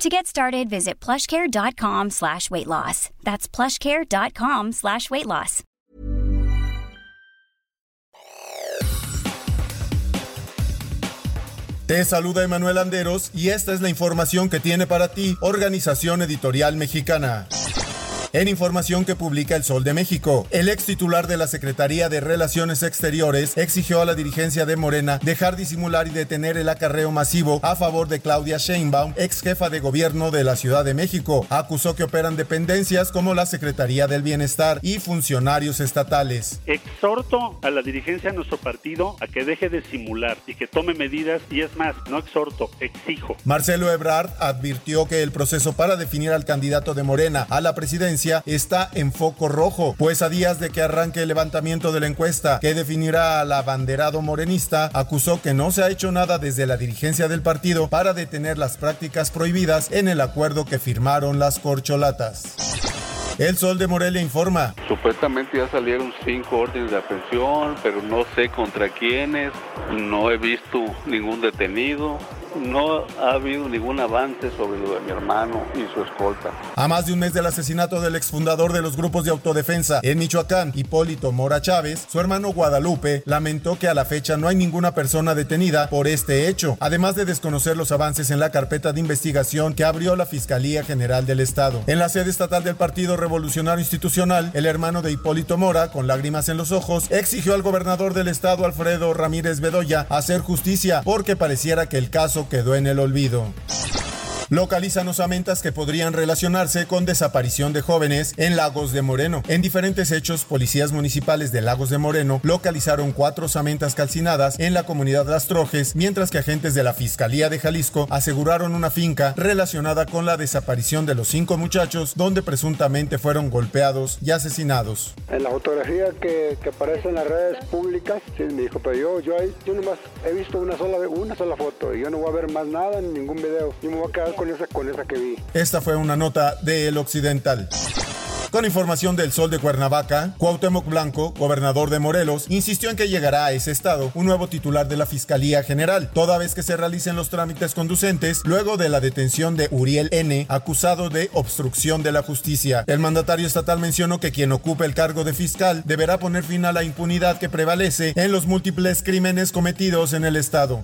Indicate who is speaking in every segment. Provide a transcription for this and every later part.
Speaker 1: To get started, visit plushcare.com slash weight loss. That's plushcare.com slash weight loss.
Speaker 2: Te saluda Emanuel Anderos y esta es la información que tiene para ti Organización Editorial Mexicana. En información que publica El Sol de México, el ex titular de la Secretaría de Relaciones Exteriores exigió a la dirigencia de Morena dejar disimular y detener el acarreo masivo a favor de Claudia Sheinbaum, ex jefa de gobierno de la Ciudad de México. Acusó que operan dependencias como la Secretaría del Bienestar y funcionarios estatales.
Speaker 3: Exhorto a la dirigencia de nuestro partido a que deje de simular y que tome medidas y es más, no exhorto, exijo.
Speaker 2: Marcelo Ebrard advirtió que el proceso para definir al candidato de Morena a la presidencia está en foco rojo, pues a días de que arranque el levantamiento de la encuesta que definirá al abanderado morenista, acusó que no se ha hecho nada desde la dirigencia del partido para detener las prácticas prohibidas en el acuerdo que firmaron las corcholatas. El Sol de Morelia informa.
Speaker 4: Supuestamente ya salieron cinco órdenes de aprehensión, pero no sé contra quiénes, no he visto ningún detenido no ha habido ningún avance sobre lo de mi hermano y su escolta.
Speaker 2: A más de un mes del asesinato del exfundador de los grupos de autodefensa en Michoacán, Hipólito Mora Chávez, su hermano Guadalupe lamentó que a la fecha no hay ninguna persona detenida por este hecho, además de desconocer los avances en la carpeta de investigación que abrió la Fiscalía General del Estado. En la sede estatal del Partido Revolucionario Institucional, el hermano de Hipólito Mora, con lágrimas en los ojos, exigió al gobernador del estado, Alfredo Ramírez Bedoya, hacer justicia porque pareciera que el caso quedó en el olvido localizan osamentas que podrían relacionarse con desaparición de jóvenes en Lagos de Moreno. En diferentes hechos, policías municipales de Lagos de Moreno localizaron cuatro osamentas calcinadas en la comunidad Las Trojes, mientras que agentes de la Fiscalía de Jalisco aseguraron una finca relacionada con la desaparición de los cinco muchachos, donde presuntamente fueron golpeados y asesinados.
Speaker 5: En la fotografía que, aparece en las redes públicas, sí, me dijo, pero yo, yo, yo nomás he visto una sola, una sola foto y yo no voy a ver más nada, en ningún video. Yo me voy a quedar
Speaker 2: Esta fue una nota de El Occidental. Con información del Sol de Cuernavaca, Cuauhtémoc Blanco, gobernador de Morelos, insistió en que llegará a ese estado un nuevo titular de la Fiscalía General, toda vez que se realicen los trámites conducentes luego de la detención de Uriel N., acusado de obstrucción de la justicia. El mandatario estatal mencionó que quien ocupe el cargo de fiscal deberá poner fin a la impunidad que prevalece en los múltiples crímenes cometidos en el estado.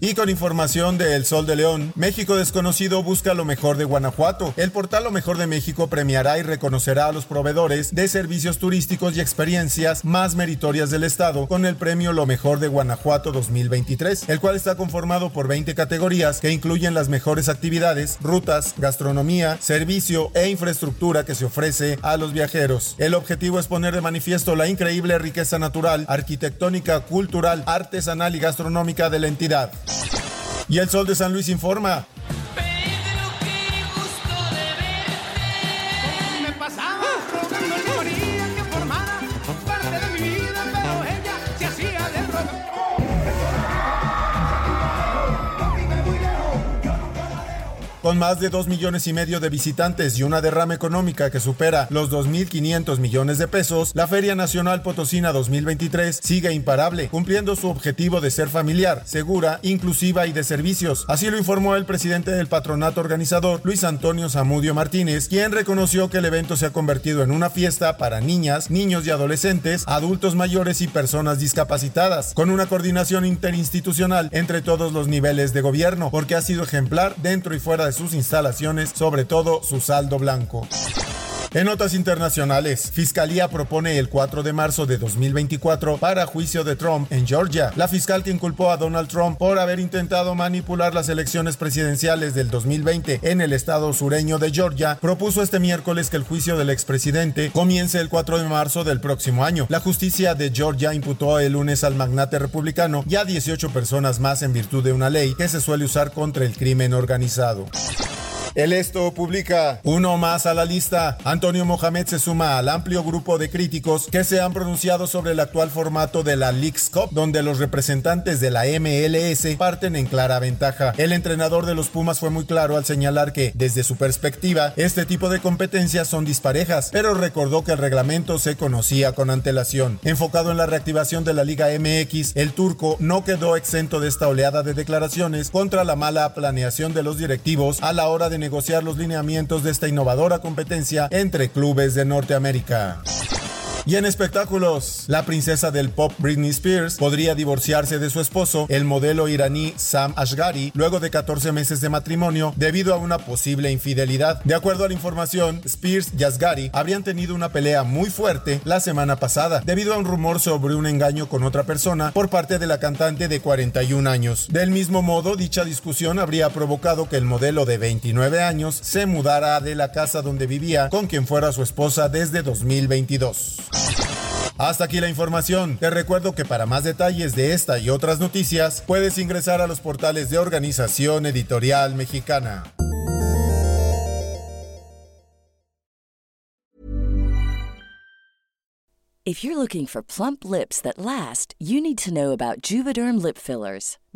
Speaker 2: Y con información de El Sol de León, México Desconocido busca lo mejor de Guanajuato. El portal Lo Mejor de México premiará y reconocerá a los proveedores de servicios turísticos y experiencias más meritorias del Estado con el premio Lo Mejor de Guanajuato 2023, el cual está conformado por 20 categorías que incluyen las mejores actividades, rutas, gastronomía, servicio e infraestructura que se ofrece a los viajeros. El objetivo es poner de manifiesto la increíble riqueza natural, arquitectónica, cultural, artesanal y gastronómica de la entidad. Y el Sol de San Luis informa. Con más de 2 millones y medio de visitantes y una derrama económica que supera los 2.500 millones de pesos, la Feria Nacional Potosina 2023 sigue imparable, cumpliendo su objetivo de ser familiar, segura, inclusiva y de servicios. Así lo informó el presidente del patronato organizador, Luis Antonio Zamudio Martínez, quien reconoció que el evento se ha convertido en una fiesta para niñas, niños y adolescentes, adultos mayores y personas discapacitadas, con una coordinación interinstitucional entre todos los niveles de gobierno, porque ha sido ejemplar dentro y fuera de sus instalaciones, sobre todo su saldo blanco. En notas internacionales, Fiscalía propone el 4 de marzo de 2024 para juicio de Trump en Georgia. La fiscal que inculpó a Donald Trump por haber intentado manipular las elecciones presidenciales del 2020 en el estado sureño de Georgia propuso este miércoles que el juicio del expresidente comience el 4 de marzo del próximo año. La justicia de Georgia imputó el lunes al magnate republicano y a 18 personas más en virtud de una ley que se suele usar contra el crimen organizado. El Esto publica uno más a la lista. Antonio Mohamed se suma al amplio grupo de críticos que se han pronunciado sobre el actual formato de la Leagues Cup, donde los representantes de la MLS parten en clara ventaja. El entrenador de los Pumas fue muy claro al señalar que, desde su perspectiva, este tipo de competencias son disparejas, pero recordó que el reglamento se conocía con antelación. Enfocado en la reactivación de la Liga MX, el turco no quedó exento de esta oleada de declaraciones contra la mala planeación de los directivos a la hora de negociar los lineamientos de esta innovadora competencia entre clubes de Norteamérica. Y en espectáculos, la princesa del pop Britney Spears podría divorciarse de su esposo, el modelo iraní Sam Ashgari, luego de 14 meses de matrimonio debido a una posible infidelidad. De acuerdo a la información, Spears y Ashgari habrían tenido una pelea muy fuerte la semana pasada debido a un rumor sobre un engaño con otra persona por parte de la cantante de 41 años. Del mismo modo, dicha discusión habría provocado que el modelo de 29 años se mudara de la casa donde vivía con quien fuera su esposa desde 2022. Hasta aquí la información. Te recuerdo que para más detalles de esta y otras noticias puedes ingresar a los portales de Organización Editorial Mexicana.
Speaker 6: If you're looking for plump lips that last, you need to know about Juvederm lip fillers.